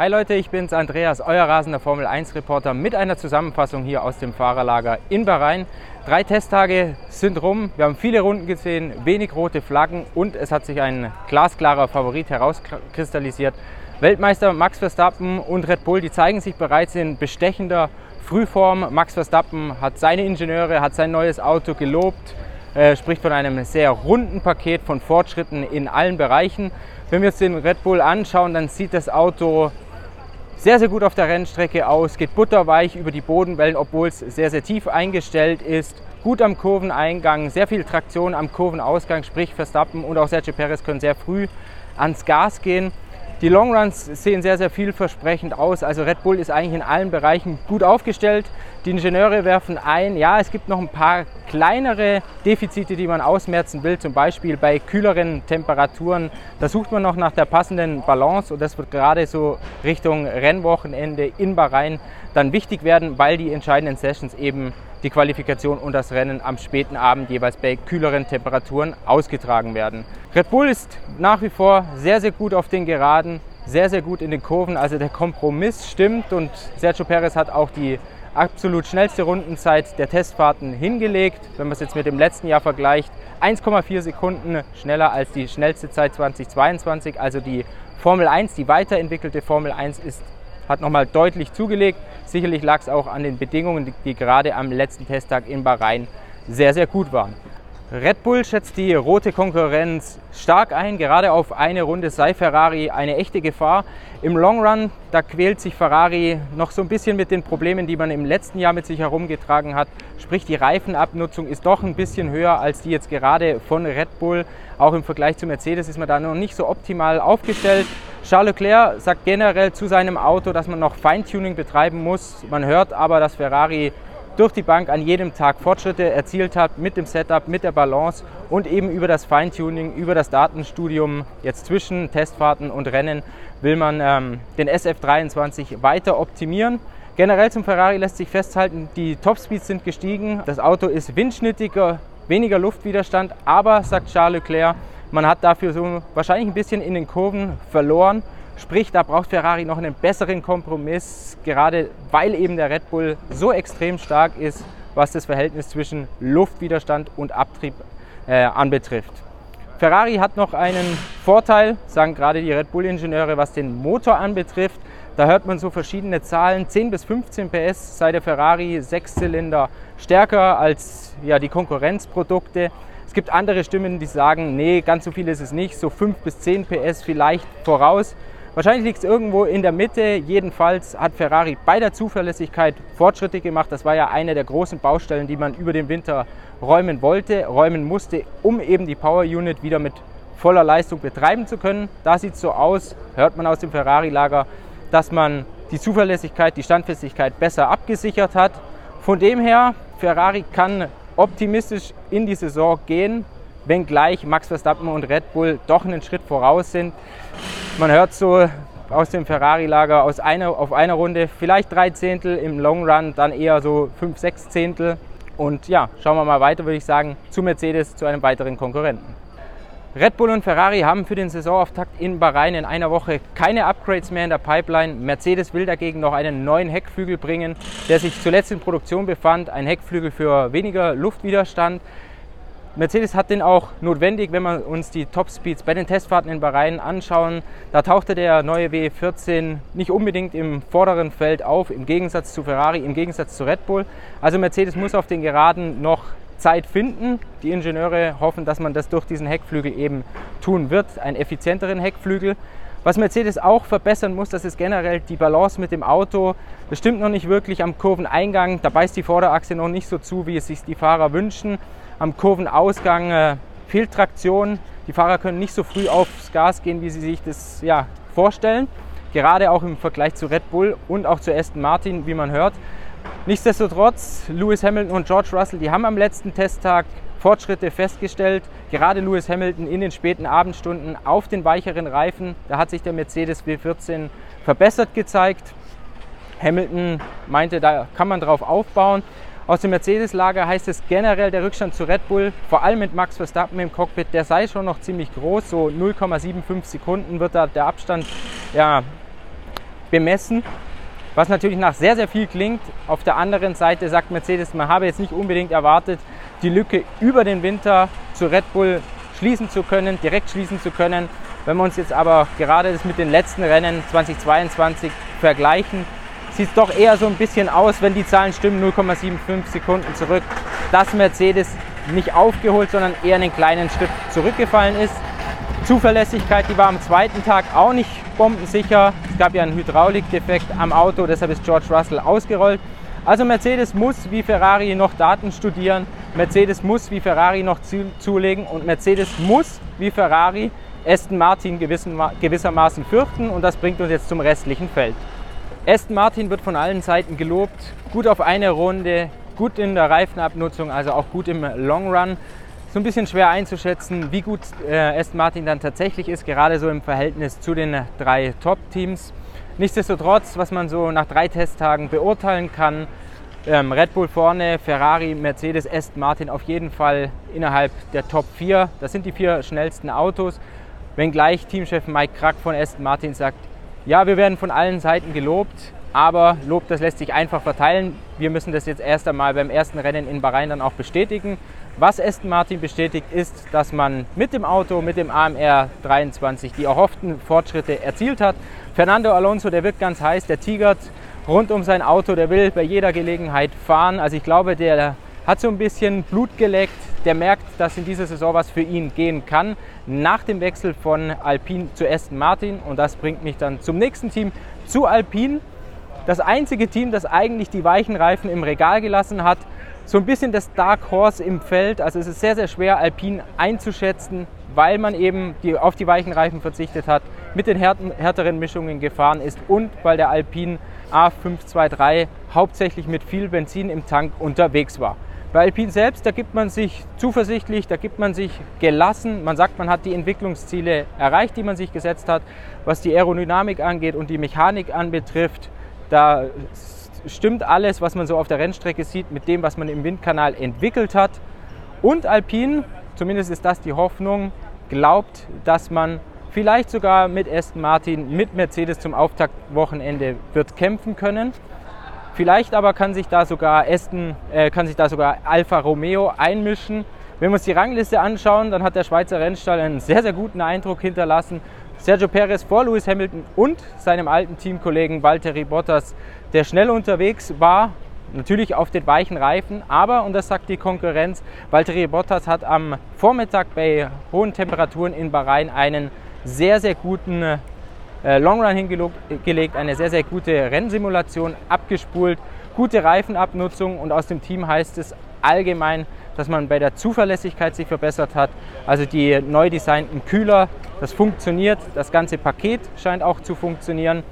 Hi Leute, ich bin's Andreas, euer rasender Formel 1 Reporter mit einer Zusammenfassung hier aus dem Fahrerlager in Bahrain. Drei Testtage sind rum, wir haben viele Runden gesehen, wenig rote Flaggen und es hat sich ein glasklarer Favorit herauskristallisiert. Weltmeister Max Verstappen und Red Bull, die zeigen sich bereits in bestechender Frühform. Max Verstappen hat seine Ingenieure, hat sein neues Auto gelobt, äh, spricht von einem sehr runden Paket von Fortschritten in allen Bereichen. Wenn wir uns den Red Bull anschauen, dann sieht das Auto sehr, sehr gut auf der Rennstrecke aus, geht butterweich über die Bodenwellen, obwohl es sehr, sehr tief eingestellt ist. Gut am Kurveneingang, sehr viel Traktion am Kurvenausgang, sprich Verstappen und auch Sergio Perez können sehr früh ans Gas gehen. Die Longruns sehen sehr, sehr vielversprechend aus. Also Red Bull ist eigentlich in allen Bereichen gut aufgestellt. Die Ingenieure werfen ein, ja, es gibt noch ein paar kleinere Defizite, die man ausmerzen will. Zum Beispiel bei kühleren Temperaturen. Da sucht man noch nach der passenden Balance und das wird gerade so Richtung Rennwochenende in Bahrain dann wichtig werden, weil die entscheidenden Sessions eben die Qualifikation und das Rennen am späten Abend jeweils bei kühleren Temperaturen ausgetragen werden. Red Bull ist nach wie vor sehr, sehr gut auf den Geraden, sehr, sehr gut in den Kurven. Also der Kompromiss stimmt und Sergio Perez hat auch die absolut schnellste Rundenzeit der Testfahrten hingelegt. Wenn man es jetzt mit dem letzten Jahr vergleicht, 1,4 Sekunden schneller als die schnellste Zeit 2022. Also die Formel 1, die weiterentwickelte Formel 1 ist hat nochmal deutlich zugelegt. Sicherlich lag es auch an den Bedingungen, die, die gerade am letzten Testtag in Bahrain sehr, sehr gut waren. Red Bull schätzt die rote Konkurrenz stark ein. Gerade auf eine Runde sei Ferrari eine echte Gefahr. Im Long Run, da quält sich Ferrari noch so ein bisschen mit den Problemen, die man im letzten Jahr mit sich herumgetragen hat. Sprich, die Reifenabnutzung ist doch ein bisschen höher als die jetzt gerade von Red Bull. Auch im Vergleich zu Mercedes ist man da noch nicht so optimal aufgestellt. Charles Leclerc sagt generell zu seinem Auto, dass man noch Feintuning betreiben muss. Man hört aber, dass Ferrari durch die Bank an jedem Tag Fortschritte erzielt hat mit dem Setup, mit der Balance und eben über das Feintuning, über das Datenstudium jetzt zwischen Testfahrten und Rennen will man ähm, den SF23 weiter optimieren. Generell zum Ferrari lässt sich festhalten, die Topspeeds sind gestiegen, das Auto ist windschnittiger, weniger Luftwiderstand, aber, sagt Charles Leclerc, man hat dafür so wahrscheinlich ein bisschen in den Kurven verloren. Sprich, da braucht Ferrari noch einen besseren Kompromiss, gerade weil eben der Red Bull so extrem stark ist, was das Verhältnis zwischen Luftwiderstand und Abtrieb äh, anbetrifft. Ferrari hat noch einen Vorteil, sagen gerade die Red Bull-Ingenieure, was den Motor anbetrifft. Da hört man so verschiedene Zahlen. 10 bis 15 PS sei der Ferrari Sechszylinder stärker als ja, die Konkurrenzprodukte. Es gibt andere Stimmen, die sagen, nee, ganz so viel ist es nicht, so 5 bis 10 PS vielleicht voraus. Wahrscheinlich liegt es irgendwo in der Mitte. Jedenfalls hat Ferrari bei der Zuverlässigkeit Fortschritte gemacht. Das war ja eine der großen Baustellen, die man über den Winter räumen wollte, räumen musste, um eben die Power Unit wieder mit voller Leistung betreiben zu können. Da sieht es so aus, hört man aus dem Ferrari-Lager, dass man die Zuverlässigkeit, die Standfestigkeit besser abgesichert hat. Von dem her, Ferrari kann optimistisch in die Saison gehen, wenngleich Max Verstappen und Red Bull doch einen Schritt voraus sind. Man hört so aus dem Ferrari-Lager aus auf einer Runde vielleicht drei Zehntel, im Long Run dann eher so fünf, sechs Zehntel. Und ja, schauen wir mal weiter, würde ich sagen, zu Mercedes, zu einem weiteren Konkurrenten. Red Bull und Ferrari haben für den Saisonauftakt in Bahrain in einer Woche keine Upgrades mehr in der Pipeline. Mercedes will dagegen noch einen neuen Heckflügel bringen, der sich zuletzt in Produktion befand. Ein Heckflügel für weniger Luftwiderstand. Mercedes hat den auch notwendig, wenn wir uns die Topspeeds bei den Testfahrten in Bahrain anschauen. Da tauchte der neue W14 nicht unbedingt im vorderen Feld auf, im Gegensatz zu Ferrari, im Gegensatz zu Red Bull. Also Mercedes muss auf den Geraden noch Zeit finden. Die Ingenieure hoffen, dass man das durch diesen Heckflügel eben tun wird, einen effizienteren Heckflügel. Was Mercedes auch verbessern muss, das ist generell die Balance mit dem Auto. Das stimmt noch nicht wirklich am Kurveneingang. Da beißt die Vorderachse noch nicht so zu, wie es sich die Fahrer wünschen. Am Kurvenausgang äh, fehlt Traktion. Die Fahrer können nicht so früh aufs Gas gehen, wie sie sich das ja, vorstellen. Gerade auch im Vergleich zu Red Bull und auch zu Aston Martin, wie man hört. Nichtsdestotrotz, Lewis Hamilton und George Russell, die haben am letzten Testtag Fortschritte festgestellt. Gerade Lewis Hamilton in den späten Abendstunden auf den weicheren Reifen, da hat sich der Mercedes W14 verbessert gezeigt. Hamilton meinte, da kann man drauf aufbauen. Aus dem Mercedes-Lager heißt es generell der Rückstand zu Red Bull, vor allem mit Max Verstappen im Cockpit, der sei schon noch ziemlich groß, so 0,75 Sekunden wird da der Abstand ja, bemessen, was natürlich nach sehr, sehr viel klingt. Auf der anderen Seite sagt Mercedes, man habe jetzt nicht unbedingt erwartet, die Lücke über den Winter zu Red Bull schließen zu können, direkt schließen zu können. Wenn wir uns jetzt aber gerade das mit den letzten Rennen 2022 vergleichen, sieht es doch eher so ein bisschen aus, wenn die Zahlen stimmen, 0,75 Sekunden zurück, dass Mercedes nicht aufgeholt, sondern eher einen kleinen Schritt zurückgefallen ist. Zuverlässigkeit, die war am zweiten Tag auch nicht bombensicher. Es gab ja einen Hydraulikdefekt am Auto, deshalb ist George Russell ausgerollt. Also Mercedes muss wie Ferrari noch Daten studieren, Mercedes muss wie Ferrari noch zulegen und Mercedes muss wie Ferrari Aston Martin gewissermaßen fürchten und das bringt uns jetzt zum restlichen Feld. Aston Martin wird von allen Seiten gelobt, gut auf eine Runde, gut in der Reifenabnutzung, also auch gut im Long Run. So ein bisschen schwer einzuschätzen, wie gut äh, Aston Martin dann tatsächlich ist, gerade so im Verhältnis zu den drei Top-Teams. Nichtsdestotrotz, was man so nach drei Testtagen beurteilen kann, ähm, Red Bull vorne, Ferrari, Mercedes, Aston Martin auf jeden Fall innerhalb der Top 4. Das sind die vier schnellsten Autos. Wenngleich Teamchef Mike Krack von Aston Martin sagt, ja, wir werden von allen Seiten gelobt, aber Lob, das lässt sich einfach verteilen. Wir müssen das jetzt erst einmal beim ersten Rennen in Bahrain dann auch bestätigen. Was Aston Martin bestätigt, ist, dass man mit dem Auto, mit dem AMR 23 die erhofften Fortschritte erzielt hat. Fernando Alonso, der wird ganz heiß, der tigert rund um sein Auto, der will bei jeder Gelegenheit fahren. Also ich glaube, der hat so ein bisschen Blut geleckt, der merkt, dass in dieser Saison was für ihn gehen kann. Nach dem Wechsel von Alpine zu Aston Martin und das bringt mich dann zum nächsten Team, zu Alpine. Das einzige Team, das eigentlich die weichen Reifen im Regal gelassen hat, so ein bisschen das Dark Horse im Feld. Also es ist sehr, sehr schwer, Alpine einzuschätzen, weil man eben die, auf die weichen Reifen verzichtet hat, mit den härteren Mischungen gefahren ist und weil der Alpine A523 hauptsächlich mit viel Benzin im Tank unterwegs war. Bei Alpine selbst, da gibt man sich zuversichtlich, da gibt man sich gelassen. Man sagt, man hat die Entwicklungsziele erreicht, die man sich gesetzt hat. Was die Aerodynamik angeht und die Mechanik anbetrifft, da stimmt alles, was man so auf der Rennstrecke sieht, mit dem, was man im Windkanal entwickelt hat. Und Alpine, zumindest ist das die Hoffnung, glaubt, dass man vielleicht sogar mit Aston Martin, mit Mercedes zum Auftaktwochenende wird kämpfen können. Vielleicht aber kann sich da sogar Aston, äh, kann sich da sogar Alfa Romeo einmischen. Wenn wir uns die Rangliste anschauen, dann hat der Schweizer Rennstall einen sehr, sehr guten Eindruck hinterlassen. Sergio Perez vor Lewis Hamilton und seinem alten Teamkollegen Valtteri Bottas, der schnell unterwegs war, natürlich auf den weichen Reifen, aber, und das sagt die Konkurrenz, Valtteri Bottas hat am Vormittag bei hohen Temperaturen in Bahrain einen sehr, sehr guten äh, Longrun hingelegt, eine sehr, sehr gute Rennsimulation abgespult, gute Reifenabnutzung. Und aus dem Team heißt es allgemein, dass man bei der Zuverlässigkeit sich verbessert hat. Also die neu designten Kühler, das funktioniert, das ganze Paket scheint auch zu funktionieren.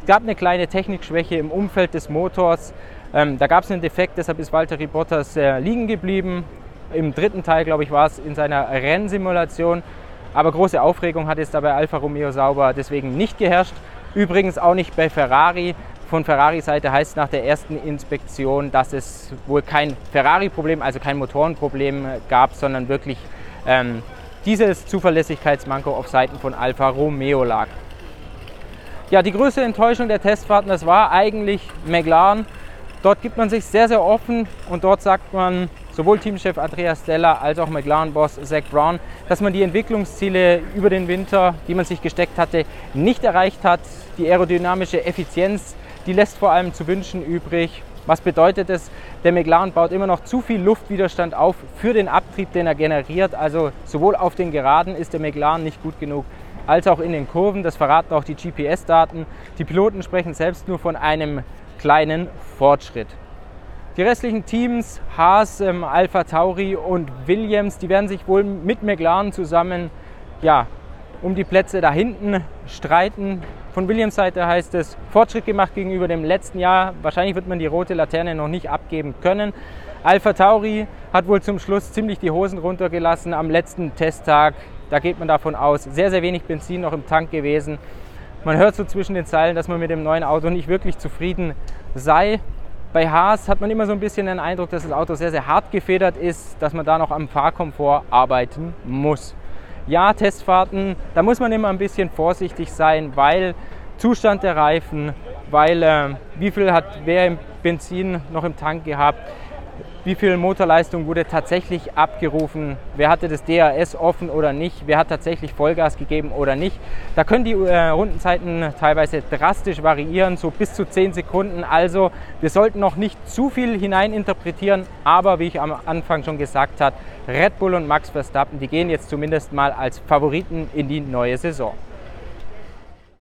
Es gab eine kleine Technikschwäche im Umfeld des Motors. Ähm, da gab es einen Defekt, deshalb ist Valtteri Bottas äh, liegen geblieben. Im dritten Teil, glaube ich, war es in seiner Rennsimulation. Aber große Aufregung hat es dabei Alfa Romeo Sauber deswegen nicht geherrscht. Übrigens auch nicht bei Ferrari von Ferrari-Seite heißt nach der ersten Inspektion, dass es wohl kein Ferrari-Problem, also kein Motorenproblem gab, sondern wirklich ähm, dieses Zuverlässigkeitsmanko auf Seiten von Alfa Romeo lag. Ja, die größte Enttäuschung der Testfahrten, das war eigentlich McLaren. Dort gibt man sich sehr, sehr offen und dort sagt man, sowohl Teamchef Andreas Stella als auch McLaren-Boss Zach Brown, dass man die Entwicklungsziele über den Winter, die man sich gesteckt hatte, nicht erreicht hat. Die aerodynamische Effizienz die lässt vor allem zu wünschen übrig. Was bedeutet es? Der McLaren baut immer noch zu viel Luftwiderstand auf für den Abtrieb, den er generiert. Also sowohl auf den Geraden ist der McLaren nicht gut genug, als auch in den Kurven. Das verraten auch die GPS-Daten. Die Piloten sprechen selbst nur von einem kleinen Fortschritt. Die restlichen Teams, Haas, ähm, Alpha Tauri und Williams, die werden sich wohl mit McLaren zusammen ja, um die Plätze da hinten streiten. Von Williams Seite heißt es Fortschritt gemacht gegenüber dem letzten Jahr. Wahrscheinlich wird man die rote Laterne noch nicht abgeben können. Alpha Tauri hat wohl zum Schluss ziemlich die Hosen runtergelassen am letzten Testtag. Da geht man davon aus, sehr, sehr wenig Benzin noch im Tank gewesen. Man hört so zwischen den Zeilen, dass man mit dem neuen Auto nicht wirklich zufrieden sei. Bei Haas hat man immer so ein bisschen den Eindruck, dass das Auto sehr, sehr hart gefedert ist, dass man da noch am Fahrkomfort arbeiten muss ja, Testfahrten, da muss man immer ein bisschen vorsichtig sein, weil Zustand der Reifen, weil äh, wie viel hat wer im Benzin noch im Tank gehabt, wie viel Motorleistung wurde tatsächlich abgerufen, wer hatte das DRS offen oder nicht, wer hat tatsächlich Vollgas gegeben oder nicht. Da können die äh, Rundenzeiten teilweise drastisch variieren, so bis zu 10 Sekunden. Also wir sollten noch nicht zu viel hineininterpretieren, aber wie ich am Anfang schon gesagt habe, Red Bull und Max Verstappen, die gehen jetzt zumindest mal als Favoriten in die neue Saison.